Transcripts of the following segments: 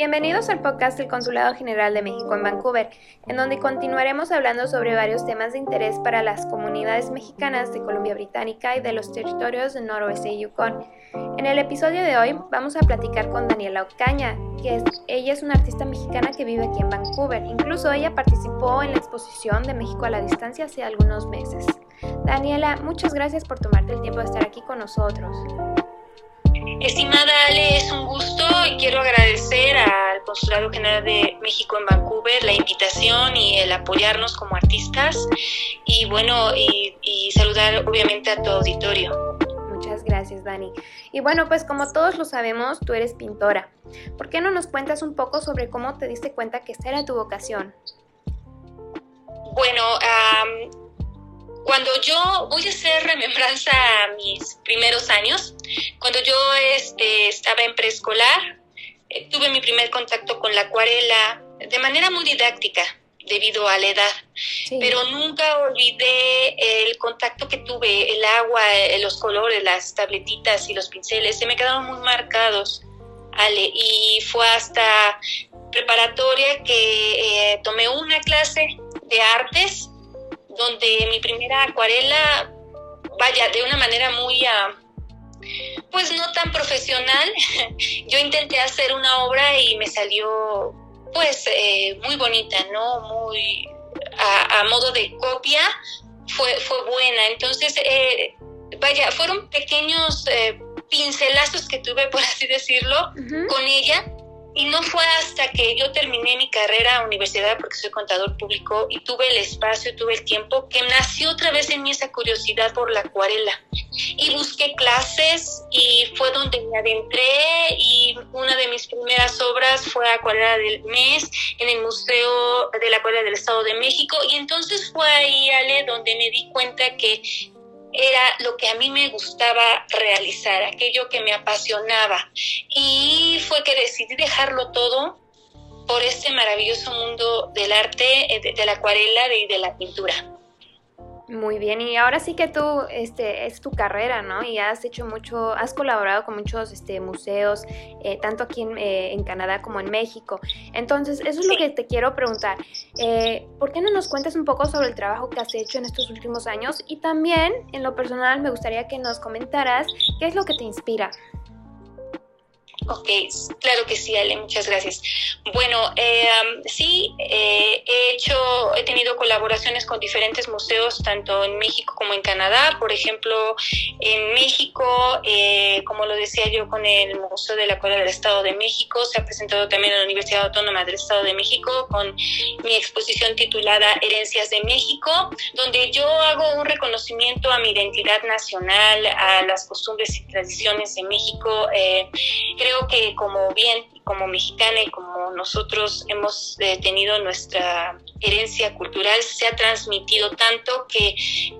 Bienvenidos al podcast del Consulado General de México en Vancouver, en donde continuaremos hablando sobre varios temas de interés para las comunidades mexicanas de Columbia Británica y de los territorios del noroeste y Yukon. En el episodio de hoy vamos a platicar con Daniela Ocaña, que es, ella es una artista mexicana que vive aquí en Vancouver. Incluso ella participó en la exposición de México a la distancia hace algunos meses. Daniela, muchas gracias por tomarte el tiempo de estar aquí con nosotros. Estimada Ale, es un gusto y quiero agradecer al Consulado General de México en Vancouver la invitación y el apoyarnos como artistas y bueno, y, saludar obviamente a tu auditorio. Muchas gracias, Dani. Y bueno, pues como todos lo sabemos, tú eres pintora. ¿Por qué no nos cuentas un poco sobre cómo te diste cuenta que esta era tu vocación? Bueno, cuando yo voy a hacer remembranza a mis primeros años, cuando yo este, estaba en preescolar, eh, tuve mi primer contacto con la acuarela de manera muy didáctica debido a la edad, pero nunca olvidé el contacto que tuve, el agua, eh, los colores, las tabletitas y los pinceles, se me quedaron muy marcados, Ale, y fue hasta preparatoria que eh, tomé una clase de artes donde mi primera acuarela, vaya, de una manera muy, ah, pues no tan profesional, yo intenté hacer una obra y me salió pues eh, muy bonita, ¿no? Muy a, modo de copia, fue, fue buena. Entonces, eh, vaya, fueron pequeños eh, pincelazos que tuve, por así decirlo, con ella, y no fue hasta que yo terminé mi carrera universidad, porque soy contador público, y tuve el espacio, tuve el tiempo, que nació otra vez en mí esa curiosidad por la acuarela. Y busqué clases y fue donde me adentré y una de mis primeras obras fue Acuarela del Mes en el Museo de la Acuarela del Estado de México. Y entonces fue ahí, Ale, donde me di cuenta que era lo que a mí me gustaba realizar, aquello que me apasionaba. Y fue que decidí dejarlo todo por este maravilloso mundo del arte, eh, de, la acuarela y de la pintura. Muy bien, y ahora sí que tú, este, es tu carrera, ¿no? Y has hecho mucho, has colaborado con muchos este, museos, eh, tanto aquí eh, en, Canadá como en México. Entonces, eso es lo que te quiero preguntar. Eh, ¿Por qué no nos cuentas un poco sobre el trabajo que has hecho en estos últimos años? Y también, en lo personal, me gustaría que nos comentaras qué es lo que te inspira. Ok, claro que sí, Ale, muchas gracias. Bueno, eh, sí, eh, he hecho, he tenido colaboraciones con diferentes museos, tanto en México como en Canadá. Por ejemplo, en México, eh, como lo decía yo, con el Museo de la Cueva del Estado de México, se ha presentado también en la Universidad Autónoma del Estado de México con mi exposición titulada Herencias de México, donde yo hago un reconocimiento a mi identidad nacional, a las costumbres y tradiciones de México. creo que como bien, como mexicana y como nosotros hemos eh, tenido nuestra herencia cultural, se ha transmitido tanto que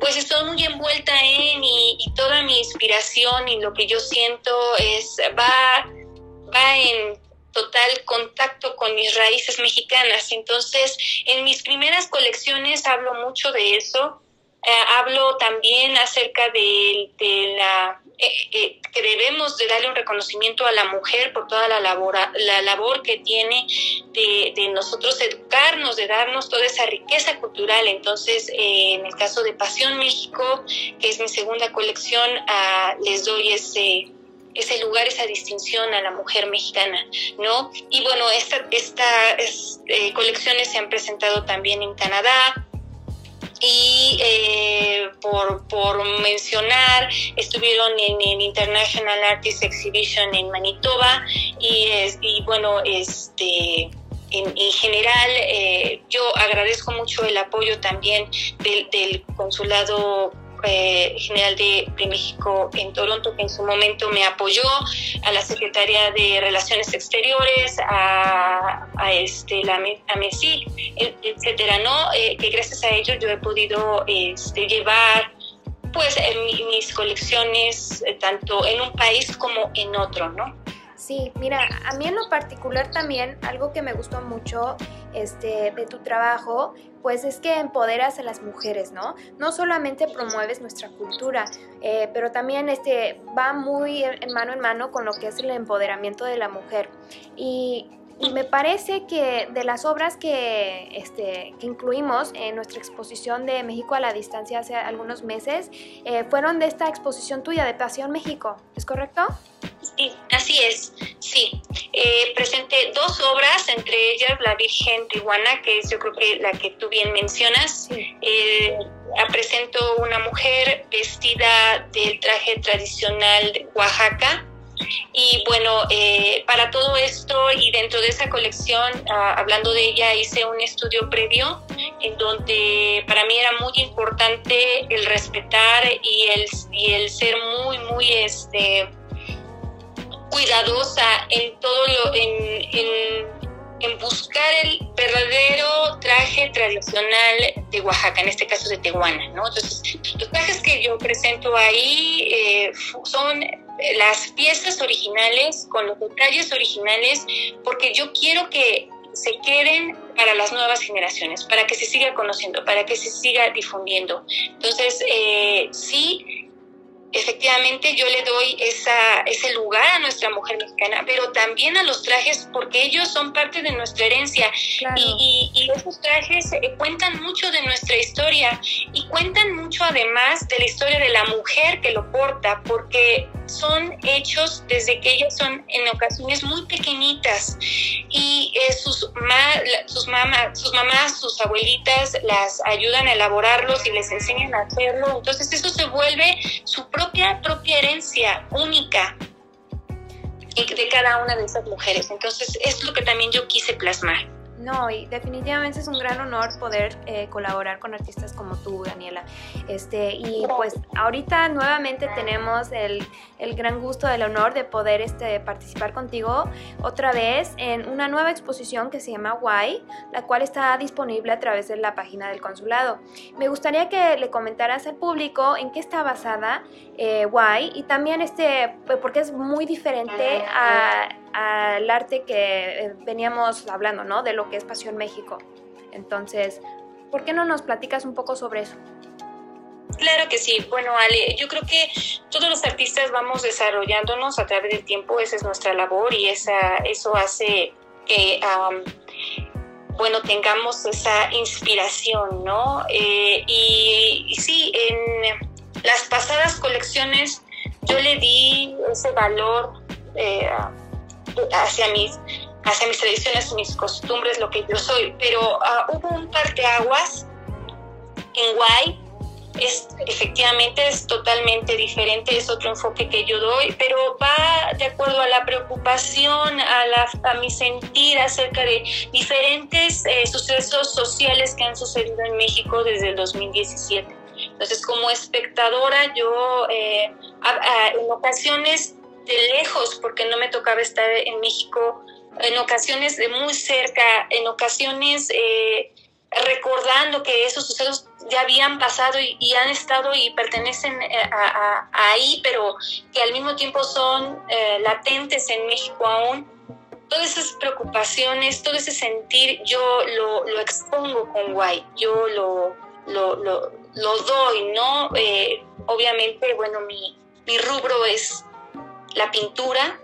pues estoy muy envuelta en y, y toda mi inspiración y lo que yo siento es va, va en total contacto con mis raíces mexicanas. Entonces, en mis primeras colecciones hablo mucho de eso. Eh, hablo también acerca de, de eh, eh, que debemos de darle un reconocimiento a la mujer por toda la labor, la labor que tiene de, nosotros educarnos, de darnos toda esa riqueza cultural. Entonces, eh, en el caso de Pasión México, que es mi segunda colección, ah, les doy ese ese lugar, esa distinción a la mujer mexicana, ¿no? Y bueno, estas esta, colecciones se han presentado también en Canadá, y eh, por, por, mencionar, estuvieron en el International Artist Exhibition en Manitoba y, es, y bueno, este... En, en general, eh, yo agradezco mucho el apoyo también del, del consulado eh, general de, México en Toronto, que en su momento me apoyó, a la Secretaría de Relaciones Exteriores, a, este, la, a MESI, etcétera, ¿no? Eh, que gracias a ellos yo he podido este, llevar pues mis colecciones eh, tanto en un país como en otro, ¿no? Sí, mira, a mí en lo particular también algo que me gustó mucho este, de tu trabajo, pues es que empoderas a las mujeres, ¿no? No solamente promueves nuestra cultura, eh, pero también este, va muy en mano en mano con lo que es el empoderamiento de la mujer. Y me parece que de las obras que, este, que incluimos en nuestra exposición de México a la distancia hace algunos meses, eh, fueron de esta exposición tuya de Pasión México, ¿es correcto? Sí, así es, sí. Eh, presenté dos obras, entre ellas La Virgen Tijuana, que es yo creo que la que tú bien mencionas. Eh, presento una mujer vestida del traje tradicional de Oaxaca, y bueno, eh, para todo esto y dentro de esa colección, ah, hablando de ella, hice un estudio previo en donde para mí era muy importante el respetar y el, y el ser muy, muy este, cuidadosa en todo lo, en, en, buscar el verdadero traje tradicional de Oaxaca, en este caso de Tehuana, ¿no? Entonces, los trajes que yo presento ahí eh, son las piezas originales, con los detalles originales, porque yo quiero que se queden para las nuevas generaciones, para que se siga conociendo, para que se siga difundiendo. Entonces, eh, sí, efectivamente yo le doy esa, ese lugar a nuestra mujer mexicana, pero también a los trajes porque ellos son parte de nuestra herencia. Y, y, esos trajes eh, cuentan mucho de nuestra historia y cuentan mucho además de la historia de la mujer que lo porta porque son hechos desde que ellas son en ocasiones muy pequeñitas y eh, sus, sus, mamás, sus mamás, sus abuelitas las ayudan a elaborarlos y les enseñan a hacerlo. Entonces eso se vuelve su propia, propia herencia única de cada una de esas mujeres. Entonces es lo que también yo quise plasmar. No, y definitivamente es un gran honor poder eh, colaborar con artistas como tú, Daniela. Este, y pues ahorita nuevamente tenemos el, el, gran gusto, el honor de poder este, participar contigo otra vez en una nueva exposición que se llama Why, la cual está disponible a través de la página del consulado. Me gustaría que le comentaras al público en qué está basada eh, Why y también este, pues, porque es muy diferente a al arte que eh, veníamos hablando, ¿no? De lo que es Pasión México. Entonces, ¿por qué no nos platicas un poco sobre eso? Claro que sí. Bueno, Ale, yo creo que todos los artistas vamos desarrollándonos a través del tiempo, esa es nuestra labor y esa, eso hace que, bueno, tengamos esa inspiración, ¿no? Eh, y, y, sí, en las pasadas colecciones yo le di ese valor eh, hacia mis, hacia mis tradiciones, mis costumbres, lo que yo soy. Pero ah, hubo un par de aguas en Guay, es, efectivamente es totalmente diferente, es otro enfoque que yo doy, pero va de acuerdo a la preocupación, a, la, a mi sentir acerca de diferentes eh, sucesos sociales que han sucedido en México desde el 2017. Entonces, como espectadora, yo eh, en ocasiones de lejos, porque no me tocaba estar en México, en ocasiones de muy cerca, en ocasiones eh, recordando que esos sucesos ya habían pasado y, han estado y pertenecen eh, a, ahí, pero que al mismo tiempo son eh, latentes en México aún. Todas esas preocupaciones, todo ese sentir, yo lo, lo expongo con Guay, yo lo, lo, lo, doy, ¿no? obviamente, bueno, mi, mi rubro es la pintura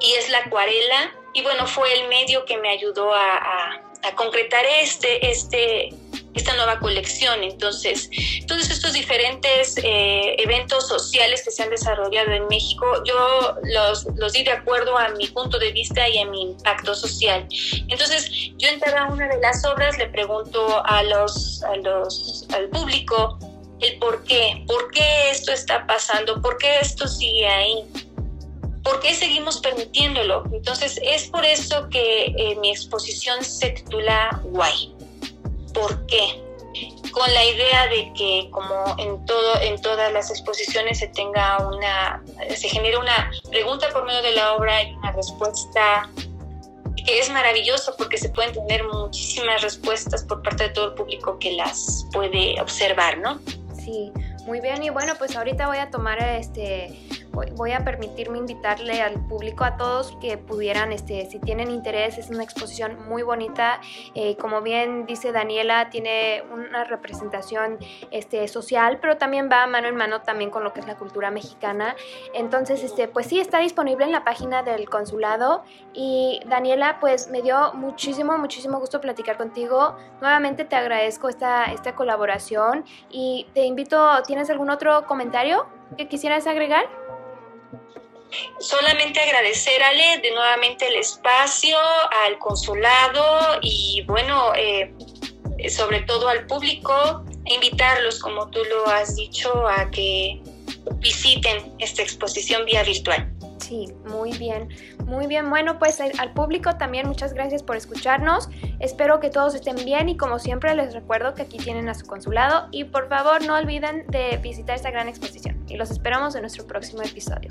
y es la acuarela. Y bueno, fue el medio que me ayudó a, concretar este, este, esta nueva colección. Entonces, todos estos diferentes eh, eventos sociales que se han desarrollado en México, yo los, los di de acuerdo a mi punto de vista y a mi impacto social. Entonces, yo en cada una de las obras le pregunto a los, a los, al público el por qué, por qué esto está pasando, por qué esto sigue ahí. ¿Por qué seguimos permitiéndolo? Entonces es por eso que eh, mi exposición se titula Why. ¿Por qué? Con la idea de que como en todo, en todas las exposiciones se tenga una, se genere una pregunta por medio de la obra y una respuesta que es maravilloso porque se pueden tener muchísimas respuestas por parte de todo el público que las puede observar, ¿no? Sí, muy bien. Y bueno, pues ahorita voy a tomar este voy a permitirme invitarle al público, a todos que pudieran, este, si tienen interés, es una exposición muy bonita. Eh, como bien dice Daniela, tiene una representación este, social, pero también va mano en mano también con lo que es la cultura mexicana. Entonces, este, pues sí, está disponible en la página del consulado. Y Daniela, pues me dio muchísimo, muchísimo gusto platicar contigo. Nuevamente te agradezco esta, esta colaboración y te invito, ¿tienes algún otro comentario que quisieras agregar? Solamente agradecer, Ale, de nuevamente el espacio, al consulado y bueno, eh, sobre todo al público, invitarlos, como tú lo has dicho, a que visiten esta exposición vía virtual. Sí, muy bien, muy bien. Bueno, pues al público también muchas gracias por escucharnos. Espero que todos estén bien y como siempre les recuerdo que aquí tienen a su consulado y por favor no olviden de visitar esta gran exposición y los esperamos en nuestro próximo episodio.